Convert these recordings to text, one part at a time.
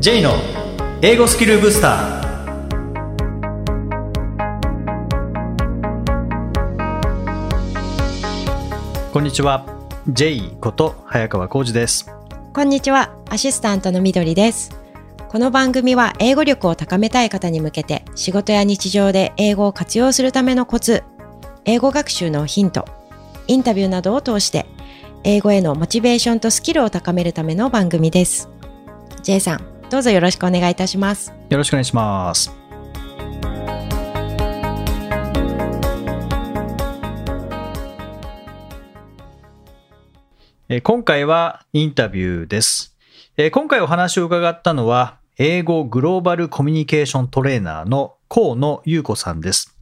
J の英語スキルブスターこんにちは J こと早川浩二ですこんにちは、アシスタントのみどりです。この番組は英語力を高めたい方に向けて仕事や日常で英語を活用するためのコツ、英語学習のヒント、インタビューなどを通して英語へのモチベーションとスキルを高めるための番組です。J さん、どうぞよろしくお願いいたします。よろしくお願いしますえ今回はインタビューです。え今回お話を伺ったのは、英語グローバルコミュニケーショントレーナーの河野優子さんです。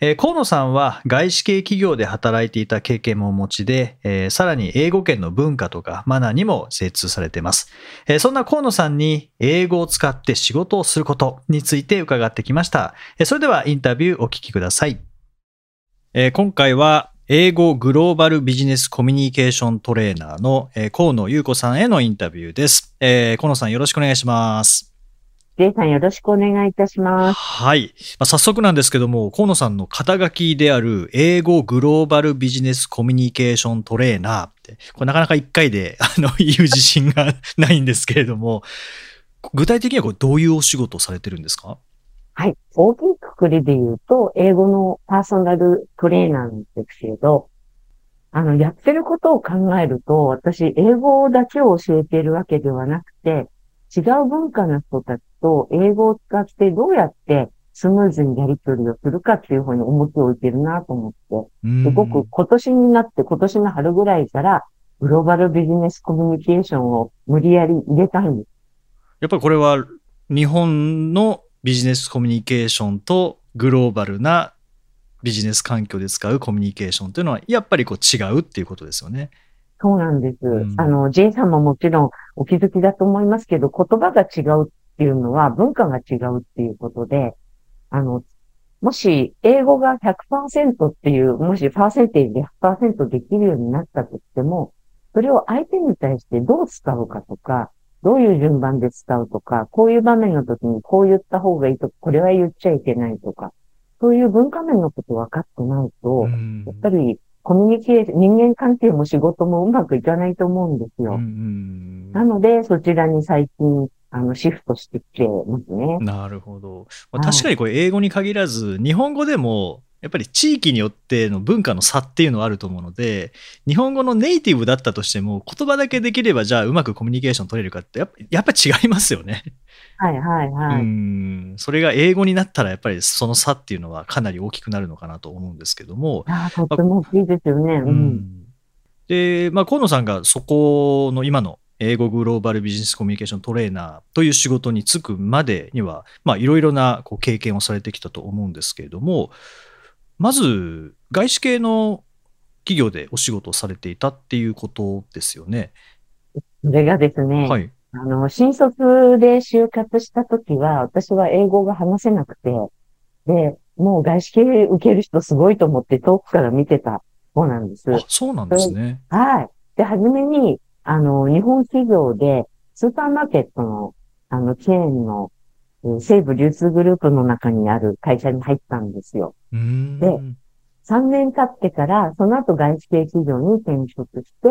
えー河野さんは外資系企業で働いていた経験もお持ちで、えーさらに英語圏の文化とかマナーにも精通されています。えーそんな河野さんに英語を使って仕事をすることについて伺ってきました。えーそれではインタビューお聞きください。えー今回は英語グローバルビジネスコミュニケーショントレーナーの、え河野優子さんへのインタビューです。えー河野さんよろしくお願いします。J さんよろしくお願いいたします。はい。まあ早速なんですけども、河野さんの肩書きである英語グローバルビジネスコミュニケーショントレーナーって、これなかなか一回で あの言う自信がないんですけれども、具体的にはこれどういうお仕事をされてるんですか？はい。大きいくくりで言うと、英語のパーソナルトレーナーなんですけれど、あの、やってることを考えると、私、英語だけを教えているわけではなくて、違う文化の人たちと英語を使ってどうやってスムーズにやり取りをするかっていう方に重きを置いてるなと思って、すごく今年になって、今年の春ぐらいから、グローバルビジネスコミュニケーションを無理やり入れたんです。やっぱりこれは日本のビジネスコミュニケーションとグローバルなビジネス環境で使うコミュニケーションというのはやっぱりこう違うっていうことですよね。そうなんです。んあの、J さんももちろんお気づきだと思いますけど、言葉が違うっていうのは文化が違うっていうことで、あの、もし英語が100%っていう、もしパーセンテージで100%できるようになったとしても、それを相手に対してどう使うかとか、どういう順番で使うとか、こういう場面の時にこう言った方がいいとか、これは言っちゃいけないとか、そういう文化面のこと分かってないと、うんやっぱりコミュニケーション、人間関係も仕事もうまくいかないと思うんですよ。うんなので、そちらに最近、あの、シフトしてきてますね。なるほど。まあ、はい確かにこれ英語に限らず日本語でもやっぱり地域によっての文化の差っていうのはあると思うので日本語のネイティブだったとしても言葉だけできればじゃあうまくコミュニケーション取れるかってやっぱやっぱ違いますよね。はいはいはい。うんそれが英語になったらやっぱりその差っていうのはかなり大きくなるのかなと思うんですけども。ああ、とっても大きいですよね。う。うんんで、まあ、河野さんがそこの今の英語グローバルビジネスコミュニケーショントレーナーという仕事に就くまでには、まあ、いろいろなこう経験をされてきたと思うんですけれども、まず、外資系の企業でお仕事をされていたっていうことですよね。それがですね、はい。あの、新卒で就活した時は、私は英語が話せなくて、で、もう外資系受ける人すごいと思って遠くから見てた方なんです。あ、そうなんですね。はい。で、はじめに、あの、日本企業で、スーパーマーケットの、あの、チェーンの、えー西部流通グループの中にある会社に入ったんですよ。で3年経ってから、その後外資系企業に転職して、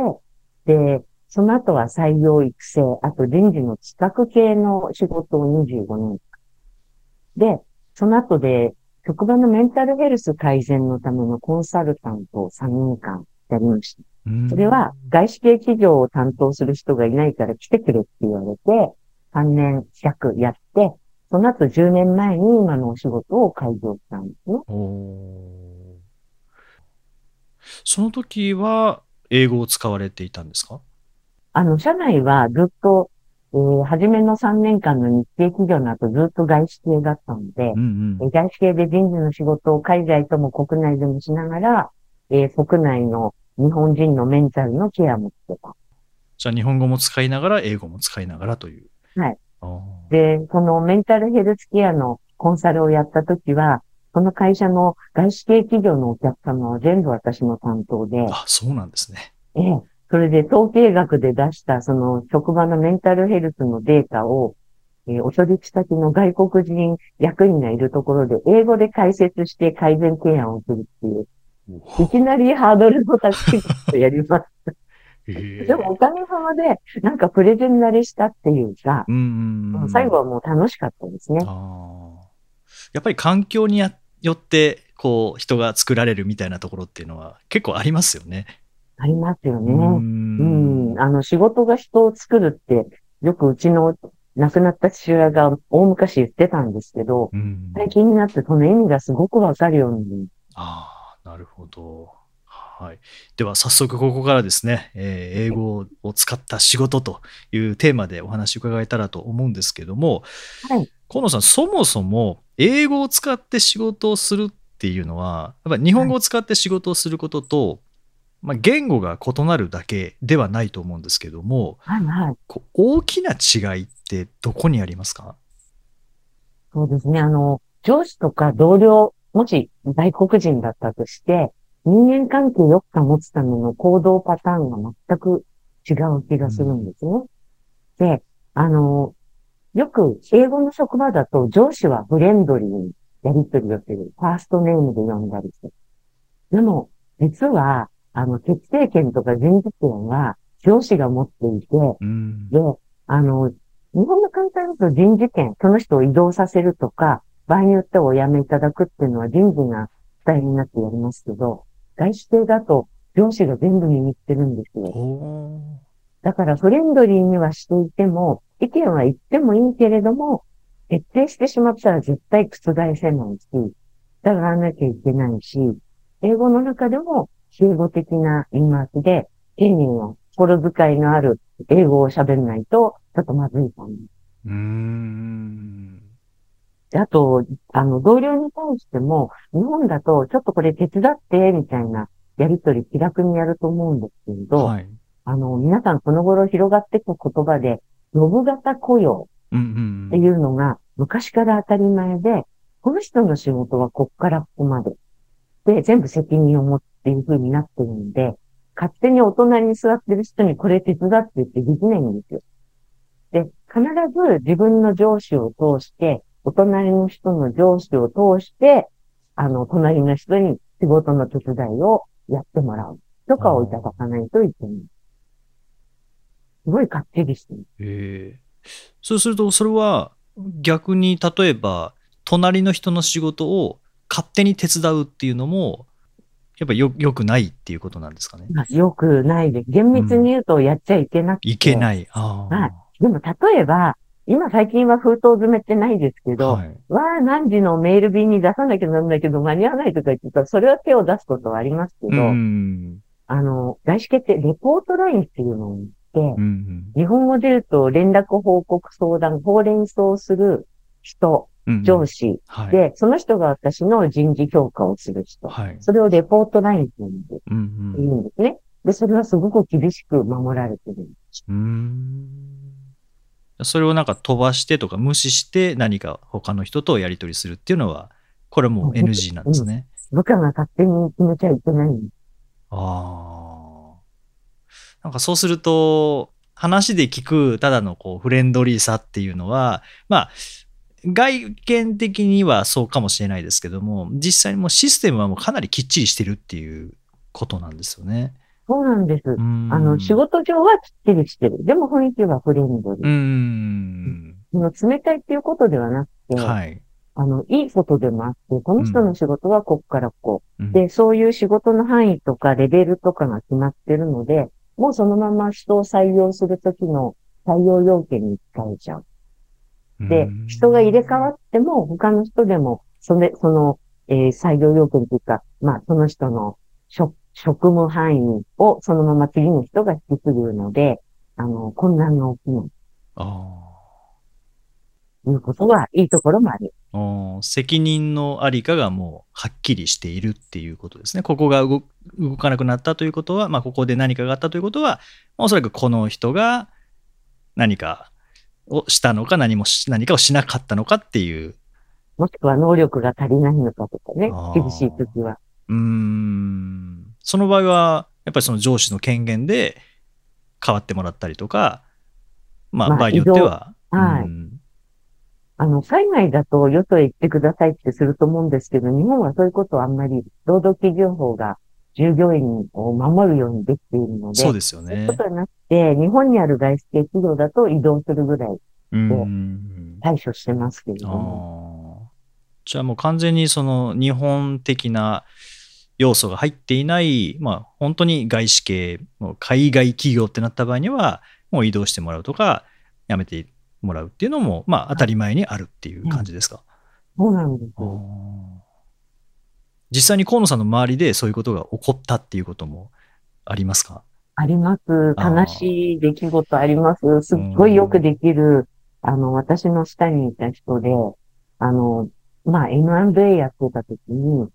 で、その後は採用育成、あと人事の企画系の仕事を25年間。で、その後で、職場のメンタルヘルス改善のためのコンサルタントを3年間やりました。うんそれは、外資系企業を担当する人がいないから来てくれって言われて、3年弱やって、その後10年前に今のお仕事を開業したんですね。おーその時は英語を使われていたんですか？あの、社内はずっと、えー初めの3年間の日系企業の後ずっと外資系だったのでう、んうん。外資系で人事の仕事を海外とも国内でもしながら、えー国内の日本人のメンタルのケアもしてた。じゃあ日本語も使いながら英語も使いながらという。はい。で、このメンタルヘルスケアのコンサルをやった時は、その会社の外資系企業のお客様は全部私の担当で、あ、そうなんですね。ええ、それで統計学で出したその職場のメンタルヘルスのデータを、えーお取引先の外国人役員がいるところで、英語で解説して改善提案をするっていう、いきなりハードルの高いことをやります。でもおかげさまで、なんかプレゼン慣れしたっていうか、う最後はもう楽しかったですね。やっぱり環境にやよってこう人が作られるみたいなところっていうのは結構ありますよね。ありますよね。ううんん。あの、仕事が人を作るって、よくうちの亡くなった父親が大昔言ってたんですけど、うん最近になってその意味がすごくわかるように。ああ、なるほど。はい。では、早速ここからですね、えー英語を使った仕事というテーマでお話を伺えたらと思うんですけども、はい。河野さん、そもそも英語を使って仕事をするっていうのは、やっぱり日本語を使って仕事をすることと、まあ、言語が異なるだけではないと思うんですけども、はいはい。こう大きな違いってどこにありますか？そうですね。あの、上司とか同僚、もし外国人だったとして、人間関係をよく保つための行動パターンが全く違う気がするんですね。で、あの、よく英語の職場だと上司はフレンドリーにやり取りをする。ファーストネームで呼んだりする。でも、実は、あの、決定権とか人事権は上司が持っていて、うんで、あの、日本の簡単だと人事権、その人を移動させるとか、場合によってはお辞めいただくっていうのは人事が主体になってやりますけど、外資系だと上司が全部握ってるんですよ。おだからフレンドリーにはしていても、意見は言ってもいいけれども、徹底してしまったら絶対覆せないし、従わなきゃいけないし、英語の中でも敬語的な言い回しで、丁寧な心遣いのある英語を喋らないと、ちょっとまずいかも。うーん。であと、あの、同僚に対しても、日本だと、ちょっとこれ手伝って、みたいなやりとり気楽にやると思うんですけれど、はい。あの、皆さんこの頃広がっていく言葉で、ジョブ型雇用っていうのが昔から当たり前で、この人の仕事はこっからここまで。で、全部責任を持っていう風になってるんで、勝手にお隣に座ってる人にこれ手伝ってってできないんですよ。で、必ず自分の上司を通して、お隣の人の上司を通して、あの、隣の人に仕事の手伝いをやってもらう。とかをいただかないといけない。すごいかっちりしてる。ええそうすると、それは逆に例えば、隣の人の仕事を勝手に手伝うっていうのも、やっぱよよくないっていうことなんですかね？まあよくないです。厳密に言うとやっちゃいけなくて。いけない。ああ。はいでも例えば、今最近は封筒詰めってないですけど、はい。わあ、何時のメール便に出さなきゃなんないけど、間に合わないとか言ってたら、それは手を出すことはありますけど、うん。あの、外資系ってレポートラインっていうのを言って、うん日本語で言うと連絡報告相談、ほうれん草する人、うん。上司、はい。で、その人が私の人事評価をする人。はい。それをレポートラインって言うんですうん言うんですね。で、それはすごく厳しく守られてる。うん。うん。それをなんか飛ばしてとか無視して何か他の人とやり取りするっていうのは、これもう NG なんですね。部下が勝手に決めちゃいけない。ああ。なんかそうすると、話で聞くただのこうフレンドリーさっていうのは、まあ、外見的にはそうかもしれないですけども、実際にもうシステムはもうかなりきっちりしてるっていうことなんですよね。そうなんです。あの、仕事上はきっちりしてる。でも雰囲気はフレンドリうーー。ん。冷たいっていうことではなくて、はい。あの、いいことでもあって、この人の仕事はこっからこう。うんで、そういう仕事の範囲とかレベルとかが決まってるので、もうそのまま人を採用するときの採用要件に使えちゃう。で、人が入れ替わっても、他の人でも、それ、その、えー採用要件というか、まあ、その人の職、職務範囲をそのまま次の人が引き継ぐので、あの、困難が起きない。あということは、いいところもある。責任のありかがもうはっきりしているっていうことですね。ここが動動かなくなったということは、まあ、ここで何かがあったということは、おそらくこの人が何かをしたのか何もし何かをしなかったのかっていう、もしくは能力が足りないのかとかね。厳しい時は。うーん、その場合は、やっぱりその上司の権限で変わってもらったりとか、まあ、まあ場合によっては、はいうんあの、海外だとよそへ行ってくださいってすると思うんですけど、日本はそういうことはあんまり労働基準法が従業員を守るようにできているので、そうですよそういうねこ。とはなくて、日本にある外資系企業だと移動するぐらいうん。対処してますけれども。じゃあもう完全にその日本的な要素が入っていない、まあ本当に外資系、海外企業ってなった場合には、もう移動してもらうとか、やめてもらうっていうのも、まあ当たり前にあるっていう感じですか？そうなんです実際に河野さんの周りでそういうことが起こったっていうこともありますか？あります。悲しい出来事あります。すっごいよくできる、あの、私の下にいた人で、あの、まあ、M&A やってた時に、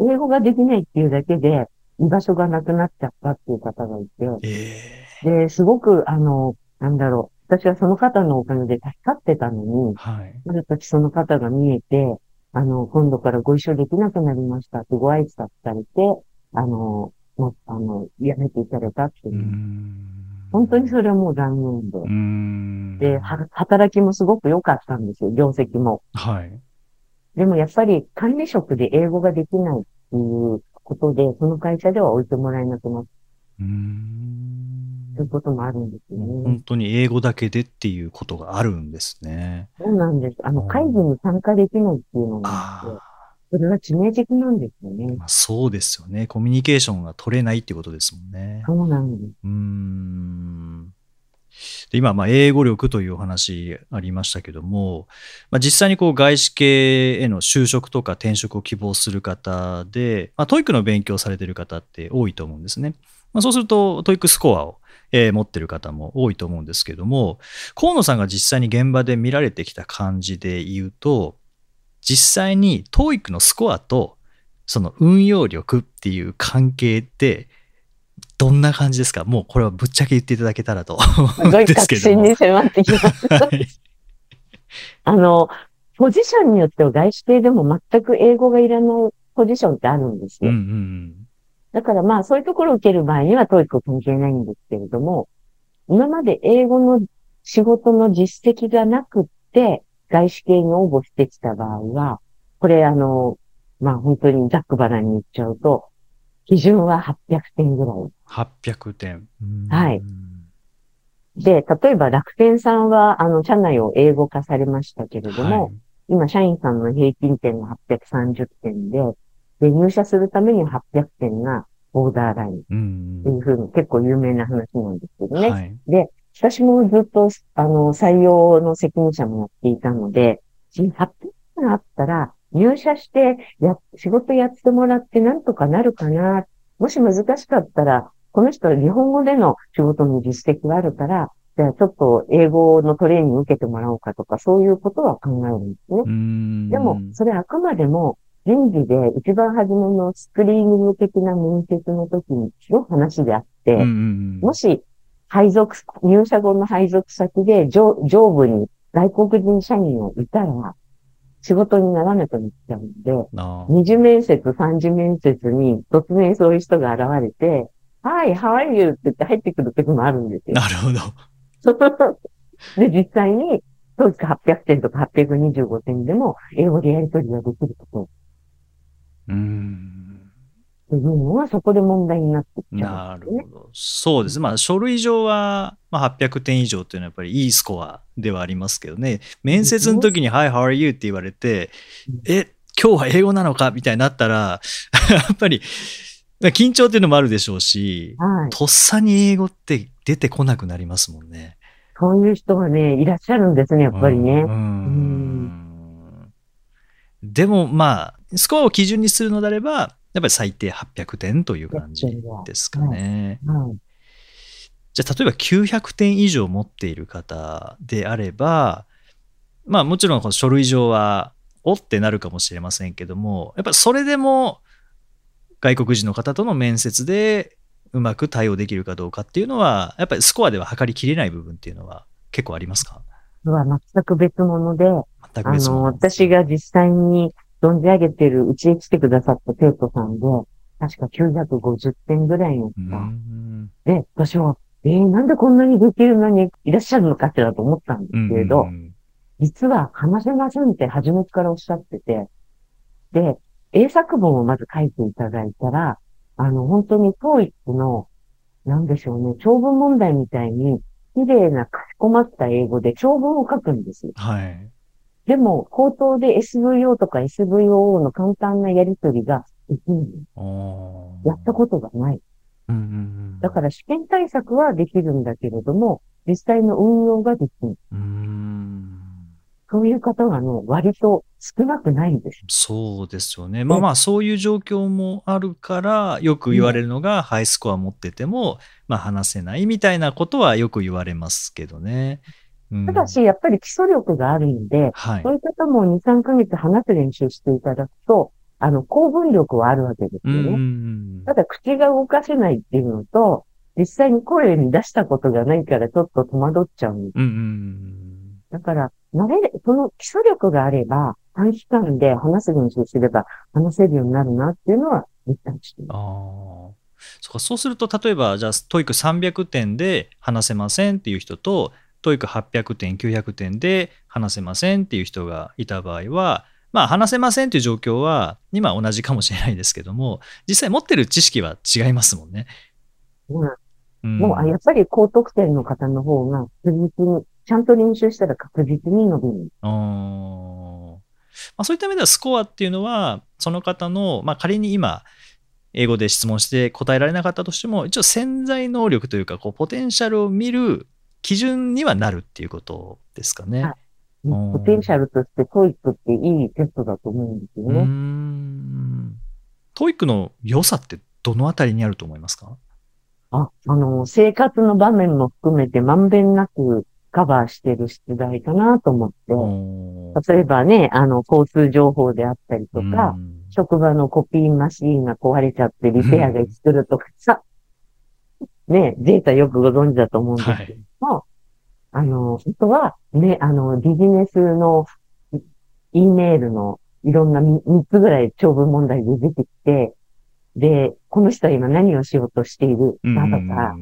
英語ができないっていうだけで、居場所がなくなっちゃったっていう方がいて、えで、すごく、あの、なんだろう、私はその方のおかげで助かってたのにえ、はい。まだ時その方が見えて、あの、今度からご一緒できなくなりましたってご挨拶されて、あの、もうあの、やめていただいたっていうう。ん本当にそれはもう残念で。うん。で、は働きもすごく良かったんですよ、業績も。はい。でもやっぱり管理職で英語ができないっていうことで、その会社では置いてもらえなくなっうんていうこともあるんですよね。本当に英語だけでっていうことがあるんですね。そうなんです。あの、うん会議に参加できないっていうのがあって、あそれは致命的なんですよあ、ね。まあ、そうですよね。コミュニケーションが取れないっていうことですもんね。そうなんです。うーん。今、まあ、英語力というお話ありましたけども、まあ、実際にこう外資系への就職とか転職を希望する方で、まあ、 TOEIC の勉強されてる方って多いと思うんですね。まあ、そうすると、 TOEIC スコアを、えー持ってる方も多いと思うんですけども、河野さんが実際に現場で見られてきた感じで言うと、実際に TOEIC のスコアとその運用力っていう関係ってどんな感じですか？もうこれはぶっちゃけ言っていただけたらと うんですけども。確信に迫ってきます？はいあの、ポジションによっては外資系でも全く英語がいらないポジションってあるんですうんよ。うんだからまあそういうところを受ける場合には TOEIC 関係ないんですけれども、今まで英語の仕事の実績がなくって外資系に応募してきた場合は、これあの、まあ本当にざっくばらんに言っちゃうと、基準は800点ぐらい。800点。うんはいで、例えば楽天さんはあの社内を英語化されましたけれども、はい今社員さんの平均点が830点で、で、入社するために800点がボーダーラインっうんていうふうに結構有名な話なんですけどね。はいで、私もずっと、あの、採用の責任者もやっていたので、800点があったら、入社してや、仕事やってもらってなんとかなるかな。もし難しかったら、この人は日本語での仕事の実績があるから、じゃあちょっと英語のトレーニング受けてもらおうかとか、そういうことは考えるんですね。うんでも、それあくまでも、人事で一番初めのスクリーニング的な面接の時にの話であって、もし、配属、入社後の配属先で上上部に外国人社員をいたら、仕事にならなくなっちゃうんで、二次面接、三次面接に突然そういう人が現れて、はい、how are you? って言って入ってくる時もあるんですよ。なるほど。で、実際に、当時800点とか825点でも、英語でやり取りができることうんっていうのは、そこで問題になってきちゃなうね。るほど。そうです。まあ、書類上は、まあ、800点以上っていうのはやっぱりいいスコアではありますけどね。面接の時に、Hi, how are you? って言われてうん、え、今日は英語なのか？みたいになったら、やっぱり、緊張っていうのもあるでしょうし、はい。とっさに英語って出てこなくなりますもんね。そういう人がね、いらっしゃるんですね、やっぱりね。うんうんでもまあ、スコアを基準にするのであれば、やっぱり最低800点という感じですかね。じゃあ例えば900点以上持っている方であれば、まあもちろん。この書類上はおってなるかもしれません。けども、やっぱりそれでも外国人の方との面接でうまく対応できるかどうかっていうのは、やっぱりスコアでは測りきれない部分っていうのは結構ありますかは全く別物で、全く別物私が実際に存じ上げてる、うちへ来てくださった生徒さんで、確か950点ぐらいのう方。んで、私は、えー、なんでこんなにできるのにいらっしゃるのかしらと思ったんですけれど、うん実は話せませんって初めからおっしゃってて、で、英作文をまず書いていただいたら、あの、本当に TOEIC の、なんでしょうね、長文問題みたいに、綺麗なかしこまった英語で長文を書くんですよ。はい。でも、口頭で SVO とか SVOO の簡単なやりとりができない。やったことがない。うんうんうん。だから試験対策はできるんだけれども、実際の運用ができない。そういう方がね、割と少なくないんです。そうですよね。まあまあ、そういう状況もあるから、よく言われるのが、ハイスコア持ってても、まあ話せないみたいなことはよく言われますけどね。うんただし、やっぱり基礎力があるんで、はいそう。いう方も2、3ヶ月話す練習していただくと、あの、構文力はあるわけですよね。んただ、口が動かせないっていうのと、実際に声に出したことがないからちょっと戸惑っちゃうんです。うんうんだから、慣れる、その基礎力があれば、短期間で話す練習すれば話せるようになるなっていうのは実感しています。ああ。そうか、そうすると、例えば、じゃあ、 TOEIC 300点で話せませんっていう人と、 TOEIC 800点、900点で話せませんっていう人がいた場合は、まあ、話せませんっていう状況は、今同じかもしれないですけども、実際持ってる知識は違いますもんね。うんうん、もう、あやっぱり高得点の方の方が確実に、ちゃんと練習したら確実に伸びる。まあ、そういった意味ではスコアっていうのはその方の、まあ、仮に今英語で質問して答えられなかったとしても一応潜在能力というかこうポテンシャルを見る基準にはなるっていうことですかね。はい。うん。ポテンシャルとして TOEIC っていいテストだと思うんですよね。ん。 TOEIC の良さってどのあたりにあると思いますか？あ、あの、生活の場面も含めてまんべんなくカバーしてる出題かなと思って、例えばね、あの、交通情報であったりとか、うん。職場のコピーマシーンが壊れちゃってリペアがするとかさ、ね、データよくご存知だと思うんですけども、あの、あとは、ね、あの、ビジネスの E メールのいろんな3つぐらい長文問題で出てきて、で、この人は今何をしようとしているうんかとか、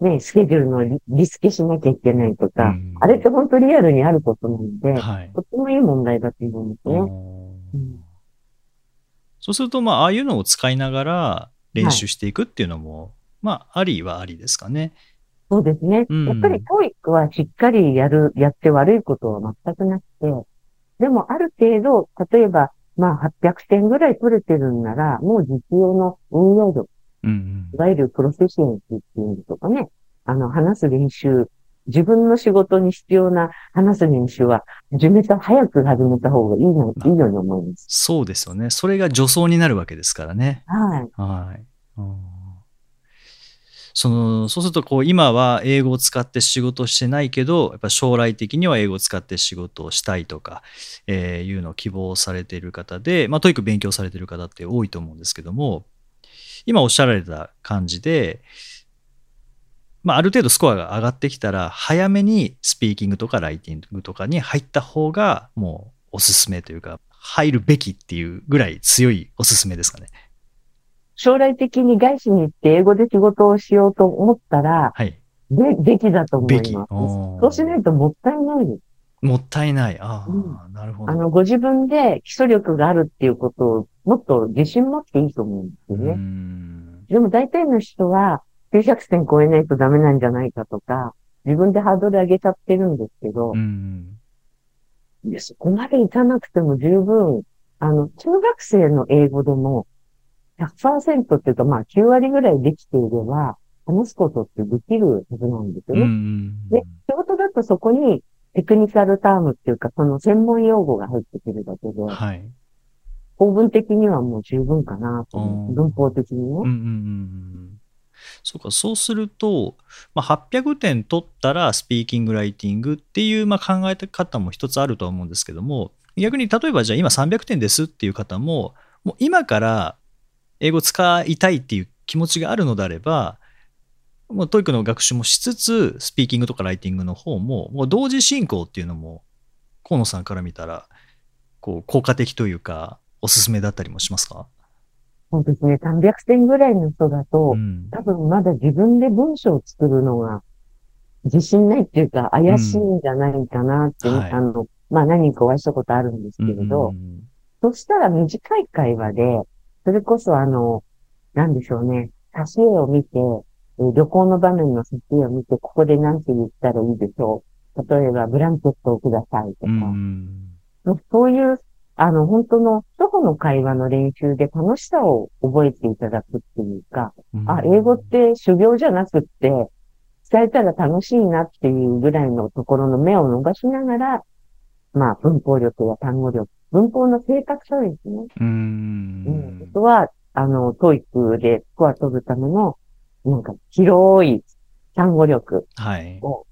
ね、スケジュールのリリスケしなきゃいけないとか、うんあれって本当リアルにあることなので、はい。とってもいい問題だと思うんですね。うんそうすると、まあ、ああいうのを使いながら練習していくっていうのも、まあ、ありはありですかね。そうですね。うんやっぱり TOEIC はしっかりやる、やって悪いことは全くなくて、でもある程度、例えば、まあ800点ぐらい取れてるんなら、もう実用の運用力、うんいわゆる proficiency っていうのとかね、あの、話す練習、自分の仕事に必要な話す練習は、始めた、早く始めた方がいいの、いいように思います。そうですよね。それが助走になるわけですからね。はい。はい。うんそのそうするとこう今は英語を使って仕事してないけどやっぱ将来的には英語を使って仕事をしたいとか、えーいうのを希望されている方で、まあ、 TOEIC 勉強されている方って多いと思うんですけども今おっしゃられた感じで、まあ、ある程度スコアが上がってきたら早めにスピーキングとかライティングとかに入った方がもうおすすめというか入るべきっていうぐらい強いおすすめですかね。将来的に外資に行って英語で仕事をしようと思ったら、はい。べ、べきだと思。います。そうしないともったいないです。もったいない。ああ、うなるほど。あの、ご自分で基礎力があるっていうことをもっと自信持っていいと思うんですね。んでも大体の人は900点超えないとダメなんじゃないかとか、自分でハードル上げちゃってるんですけどう、ん。いやそこまでいかなくても十分、あの、中学生の英語でも100%っていうかまあ9割ぐらいできていれば、話すことってできるはずなんですようね。ん。で仕事だとそこにテクニカルタームっていうか、その専門用語が入ってくるだけで、はい。構文的にはもう十分かなと文法的にね。うんうんうん。そうか、そうすると、まあ、800点取ったらスピーキング、ライティングっていう、まあ、考え方も一つあるとは思うんですけども、逆に例えばじゃあ今300点ですっていう方も、もう今から英語使いたいっていう気持ちがあるのであれば、もう TOEIC の学習もしつつ、スピーキングとかライティングの方も、もう同時進行っていうのも、河野さんから見たら、こう、効果的というか、おすすめだったりもしますか？そうですね。300点ぐらいの人だと、ん。多分まだ自分で文章を作るのが自信ないっていうか怪しいんじゃないかなって、うんはいあの、まあ何人かお会いしたことあるんですけれど、うんそしたら短い会話で、それこそあの、なんでしょうね、挿絵を見て、えー旅行の場面の挿絵を見て、ここで何て言ったらいいでしょう。例えば、ブランケットをくださいとか、うんそういう、あの、本当の初歩の会話の練習で楽しさを覚えていただくっていうか、うん。あ、英語って修行じゃなくって、伝えたら楽しいなっていうぐらいのところの目を逃しながら、まあ、文法力や単語力、文法の正確さですね。ううん。んあとは、あの、 TOEIC でスコア取るための、なんか、広い単語力はい。を、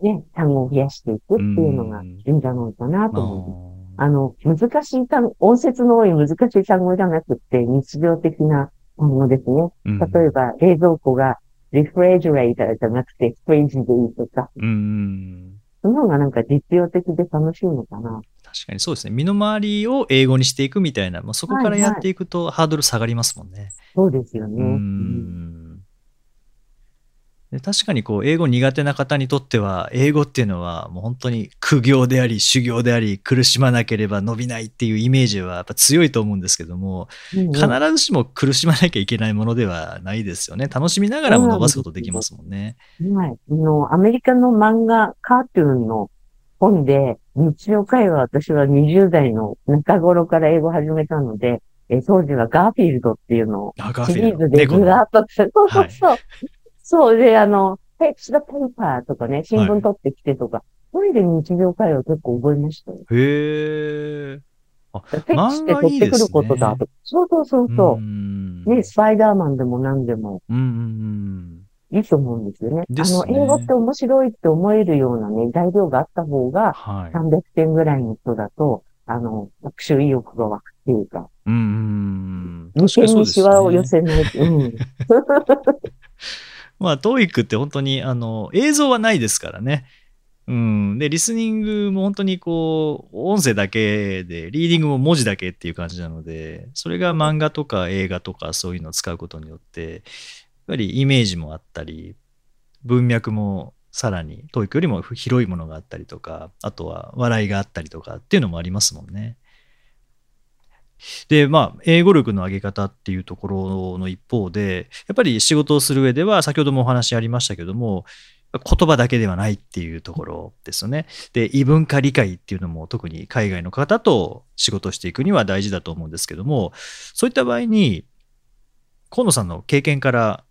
ね、単語を増やしていくっていうのがいいんじゃないかなと思います。あの、難しい単語、音節の多い難しい単語じゃなくって、日常的な単語ですね。うん例えば、冷蔵庫が refrigerator じゃなくて fridge でいいとか、うんその方がなんか実用的で楽しいのかな。確かに。そうですね。身の回りを英語にしていくみたいな、まあ、そこからやっていくとハードル下がりますもんね。そうですよね。ううん。んで確かにこう英語苦手な方にとっては英語っていうのはもう本当に苦行であり修行であり苦しまなければ伸びないっていうイメージはやっぱ強いと思うんですけどもうん。必ずしも苦しまなきゃいけないものではないですよね。楽しみながらも伸ばすことできますもんね。はい。あの、アメリカの漫画、カートゥーンの本で、日常会話、私は20代の中頃から英語を始めたので、え当時はガーフィールドっていうのをシリーズでずらっとそうそうそう。そうで、あの、フェッチ the paper とかね、新聞取ってきてとか、それで日常会話結構覚えましたよ。へえ。フェッチって取ってくることだと。そうそうそうそうう。んね、スパイダーマンでも何でもうんうんいいと思うんですよね。ねあの、英語って面白いって思えるようなね、材料があった方が、はい。300点ぐらいの人だと、あの、学習意欲が湧くっていうか、うんうん。二点にシワを寄ね。せない。うん。まあ、TOEIC って本当に、あの、映像はないですからね。うん。で、リスニングも本当にこう、音声だけで、リーディングも文字だけっていう感じなので、それが漫画とか映画とかそういうのを使うことによって、っぱりイメージもあったり、文脈もさらに TOEIC よりも広いものがあったりとか、あとは笑いがあったりとかっていうのもありますもんね。で、まあ、英語力の上げ方っていうところの一方で、やっぱり仕事をする上では、先ほどもお話ありましたけども、言葉だけではないっていうところですよね。で、異文化理解っていうのも特に海外の方と仕事していくには大事だと思うんですけども、そういった場合に、河野さんの経験から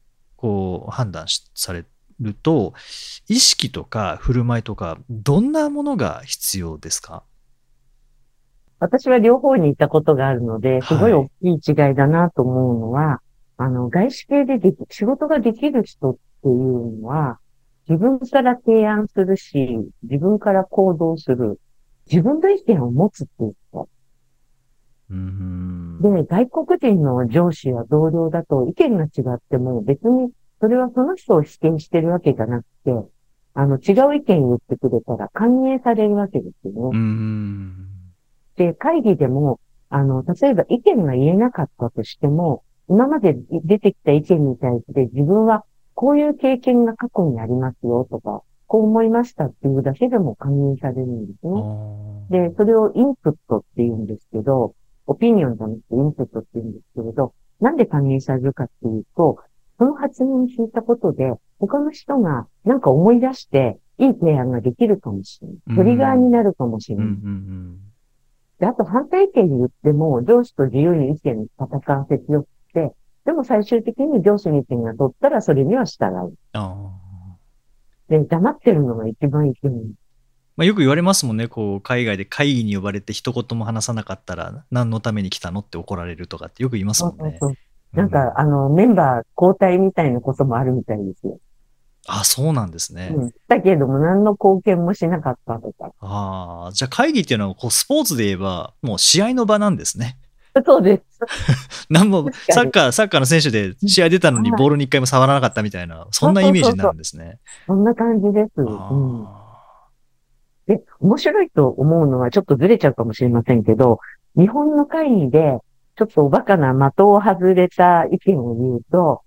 こう判断しされると、意識とか振る舞いとか、どんなものが必要ですか？私は両方にいたことがあるので、すごい大きい違いだなと思うのは、あの、外資系ででき、仕事ができる人っていうのは、自分から提案するし、自分から行動する、自分の意見を持つっていうこうーん。と。で、外国人の上司や同僚だと意見が違っても別にそれはその人を否定してるわけじゃなくて、あの、違う意見言ってくれたら歓迎されるわけですよね。で、会議でも、あの、例えば意見が言えなかったとしても、今まで出てきた意見に対して自分はこういう経験が過去にありますよとか、こう思いましたっていうだけでも歓迎されるんですあね。ーで、それをインプットって言うんですけど、オピニオンじゃなくてインプットって言うんですけれど、なんで歓迎されるかっていうと、その発言を聞いたことで、他の人がなんか思い出して、いい提案ができるかもしれない。トリガーになるかもしれない。うんうんで、あと反対意見言っても、上司と自由に意見戦わせ強くて、でも最終的に上司の意見が取ったらそれには従う。で、黙ってるのが一番いけない。まあ、よく言われますもんね、こう海外で会議に呼ばれて一言も話さなかったら何のために来たのって怒られるとかってよく言いますもんね。そうそうそう。なんか、あの、メンバー交代みたいなこともあるみたいですよ。あ、そうなんですね。うん。だけども何の貢献もしなかったとか。ああ、じゃあ会議っていうのはこうスポーツで言えばもう試合の場なんですね。そうです。なんもサッカー、サッカーの選手で試合出たのにはいボールに一回も触らなかったみたいな、そんなイメージになるんですね。そんな感じです。あうん。ーで、面白いと思うのはちょっとずれちゃうかもしれませんけど、日本の会議で、ちょっとおバカな的を外れた意見を言うと、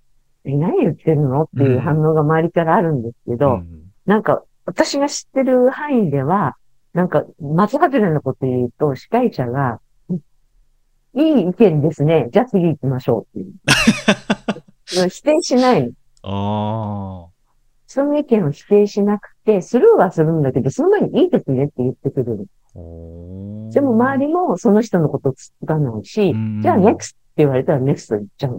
え、何言ってるのっていう反応が周りからあるんですけど、うんなんか、私が知ってる範囲では、なんか、松外れなこと言うと、司会者が、いい意見ですね。じゃあ次行きましょうっていう。否定しないの。あその意見を否定しなくて、スルーはするんだけど、その前にいいですねって言ってくれる。でも周りもその人のことつかないしうん、じゃあ NEXT って言われたら NEXT 言っちゃうの。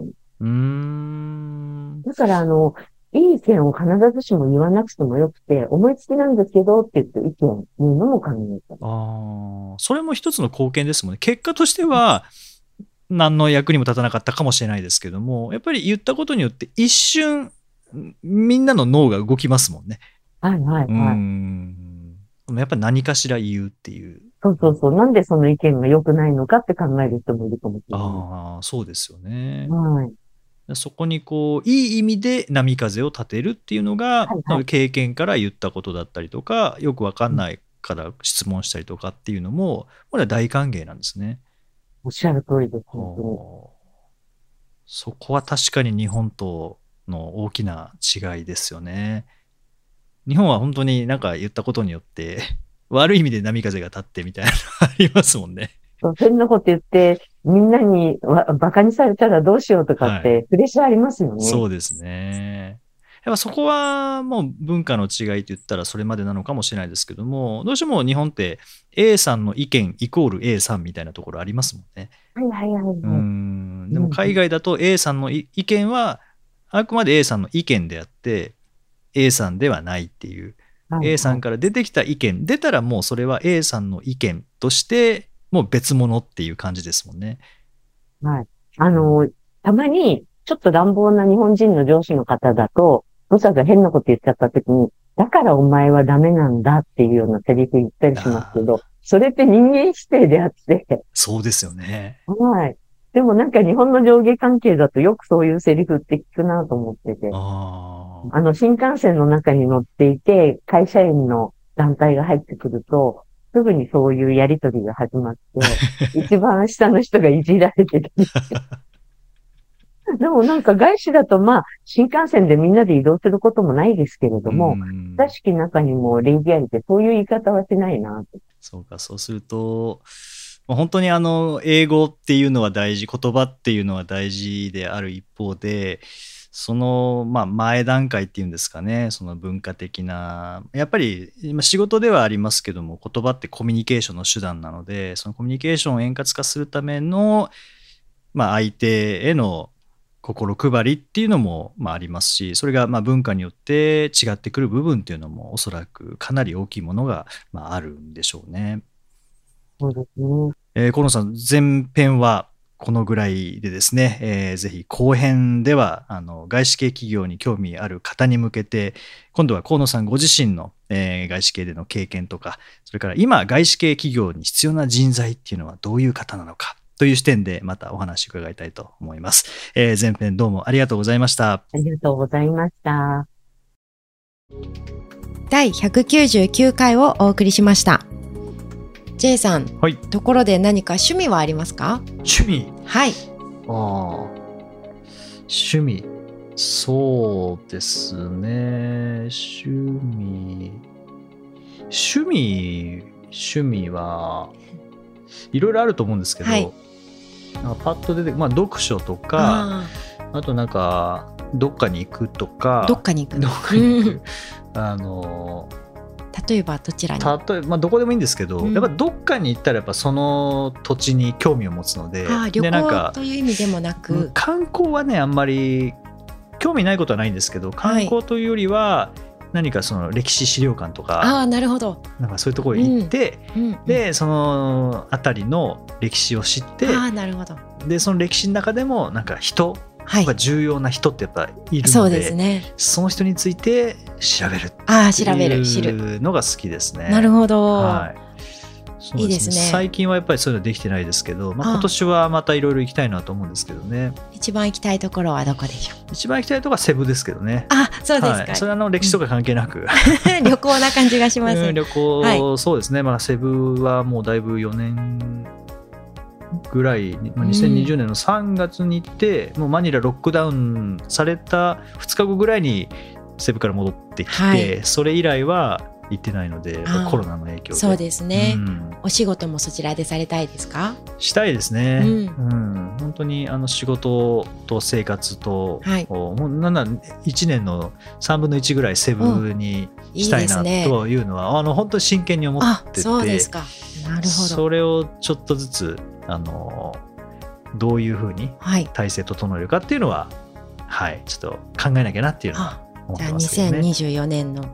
う。だからあの、いい意見を必ずしも言わなくてもよくて、思いつきなんですけどって言って意見言うのも考えた。ああ、それも一つの貢献ですもんね。結果としては、何の役にも立たなかったかもしれないですけども、やっぱり言ったことによって一瞬、みんなの脳が動きますもんね。はいはいうはい。ん。でもやっぱり何かしら言うっていう。そうそうそう。なんでその意見が良くないのかって考える人もいるかもしれなああ、そうですよねい。。はい。そこにこう、いい意味で波風を立てるっていうのが、はいはい経験から言ったことだったりとか、よくわかんないから質問したりとかっていうのも、これは大歓迎なんですね。おっしゃる通りです。本当にそこは確かに日本との大きな違いですよね。日本は本当になんか言ったことによって、悪い意味で波風が立ってみたいなのありますもんね。そうそんなこと言って、みんなにわバカにされたらどうしようとかって、プレッシャーありますよね。そうですね。やっぱそこはもう文化の違いって言ったらそれまでなのかもしれないですけども、どうしても日本って A さんの意見イコール A さんみたいなところありますもんね。はいはいはいはい。うんでも海外だと A さんのい意見はあくまで A さんの意見であって A さんではないっていうはい A さんから出てきた意見出たらもうそれは A さんの意見としてもう別物っていう感じですもんね。はい。あの、たまに、ちょっと乱暴な日本人の上司の方だと、部下が変なこと言っちゃった時に、だからお前はダメなんだっていうようなセリフ言ったりしますけど、それって人間否定であって、そうですよね。はい。でもなんか日本の上下関係だとよくそういうセリフって聞くなと思ってて、あの、新幹線の中に乗っていて、会社員の団体が入ってくると、すぐにそういうやりとりが始まって、一番下の人がいじられてて。でもなんか外資だとまあ、新幹線でみんなで移動することもないですけれども、うん親しき中にも礼儀ありで、そういう言い方はしないなって。そうか、そうすると、まあ本当にあの、英語っていうのは大事、言葉っていうのは大事である一方で、その、まあ、前段階っていうんですかね、その文化的な、やっぱり、仕事ではありますけども、言葉ってコミュニケーションの手段なので、そのコミュニケーションを円滑化するための、まあ、相手への心配りっていうのも、まあ、ありますし、それがまあ文化によって違ってくる部分っていうのも、おそらくかなり大きいものが、まあ、あるんでしょうね。そうですね。えー河野さん、前編はこのぐらいでですね、えーぜひ後編ではあの外資系企業に興味ある方に向けて、今度は河野さんご自身の、えー外資系での経験とか、それから今、外資系企業に必要な人材っていうのはどういう方なのかという視点でまたお話を伺いたいと思います。えー前編どうもありがとうございました。ありがとうございました。第199回をお送りしました。J さん、はいところで何か趣味はありますか？趣味？はい。ああ、趣味。そうですね。趣味。趣味、趣味は、いろいろあると思うんですけど、はいなんかパッと出て、まあ、読書とか、ああとなんか、どっかに行くとかー、どっかに行くどっかに行く。あの、例えばどちらに？例えば、まあ、どこでもいいんですけど、うん。やっぱどっかに行ったら、やっぱその土地に興味を持つので、あー旅でなんか行という意味でもなく、観光はねあんまり興味ないことはないんですけど観光というよりは何かその歴史資料館とか,、ああなるほど、なんかそういうところに行って、うん、でその辺りの歴史を知ってああなるほど。でその歴史の中でもなんか人はい。が重要な人ってやっぱいるそうので,、ですね。その人について調べるってああ調べる知るいうのが好きですね。なるほど、はい。そういいですね。最近はやっぱりそういうのできてないですけど、まあ、今年はまたいろいろ行きたいなと思うんですけどね。一番行きたいところはどこでしょう？一番行きたいところはセブですけどね。あそうですか、はい、それはあの歴史とか関係なく、旅行な感じがします、うん旅行、はそうですね、まあ、セブはもうだいぶ4年ぐらい、まあ、2020年の3月に行って、もうマニラロックダウンされた2日後ぐらいにセブから戻ってきて、はい。それ以来は行ってないのでコロナの影響で。そうですね、うん。お仕事もそちらでされたいですか？したいですね、ううん。本当にあの仕事と生活と、はい。もうなんなら1年の3分の1ぐらいセブにいいしたいなというのは、あの本当に真剣に思あっててそうですか。なるほど。それをちょっとずつあのどういうふうにはい。体制整えるかっていうのははいちょっと考えなきゃなっていうのはあ思ってじゃあますけどね。2024年の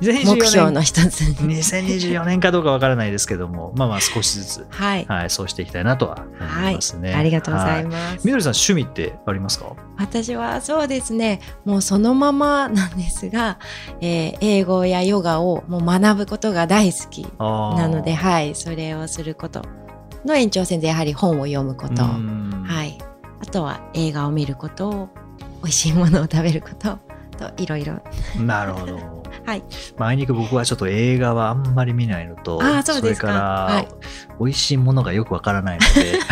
2024目標の一つ。に2024年かどうかわからないですけどもまあまあ少しずつ、はい、はい、そうしていきたいなとは思いますね。ありがとうございす。ます、みどりさん趣味ってありますか？私はそうですねもうそのままなんですが、えー英語やヨガをもう学ぶことが大好きななのではいそれをすることの延長線でやはり本を読むこと、はい、あとは映画を見ること美味しいものを食べることといろいろ。い。なるほど。はい。まああいにく僕はちょっと映画はあんまり見ないのと、あーそうですか。れから、はい。美味しいものがよくわからないので、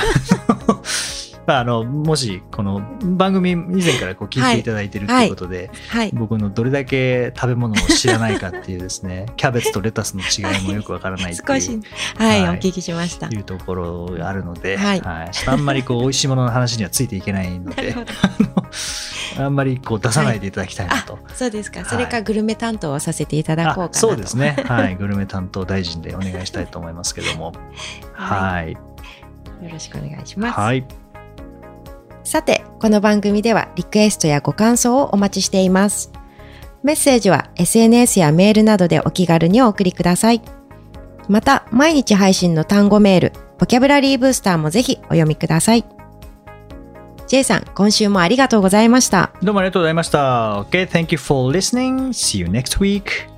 まああのもしこの番組以前からこう聞いていただいてるということで、はい僕のどれだけ食べ物を知らないかっていうですね、キャベツとレタスの違いもよくわからないって少しいう。はい、はいお聞きしましたいうところがあるので、はいあんまりこう美味しいものの話にはついていけないので あんまりこう出さないでいただきたいなと。そうですか、はいそれかグルメ担当をさせていただこうかそうですね。はい。グルメ担当大臣でお願いしたいと思いますけども。はい。よろしくお願いします、はい。さてこの番組ではリクエストやご感想をお待ちしていますメッセージは SNS やメールなどでお気軽にお送りくださいまた毎日配信の単語メールボキャブラリーブースターもぜひお読みください J さん今週もありがとうございましたどうもありがとうございました。Okay, thank you for listening. See you next week.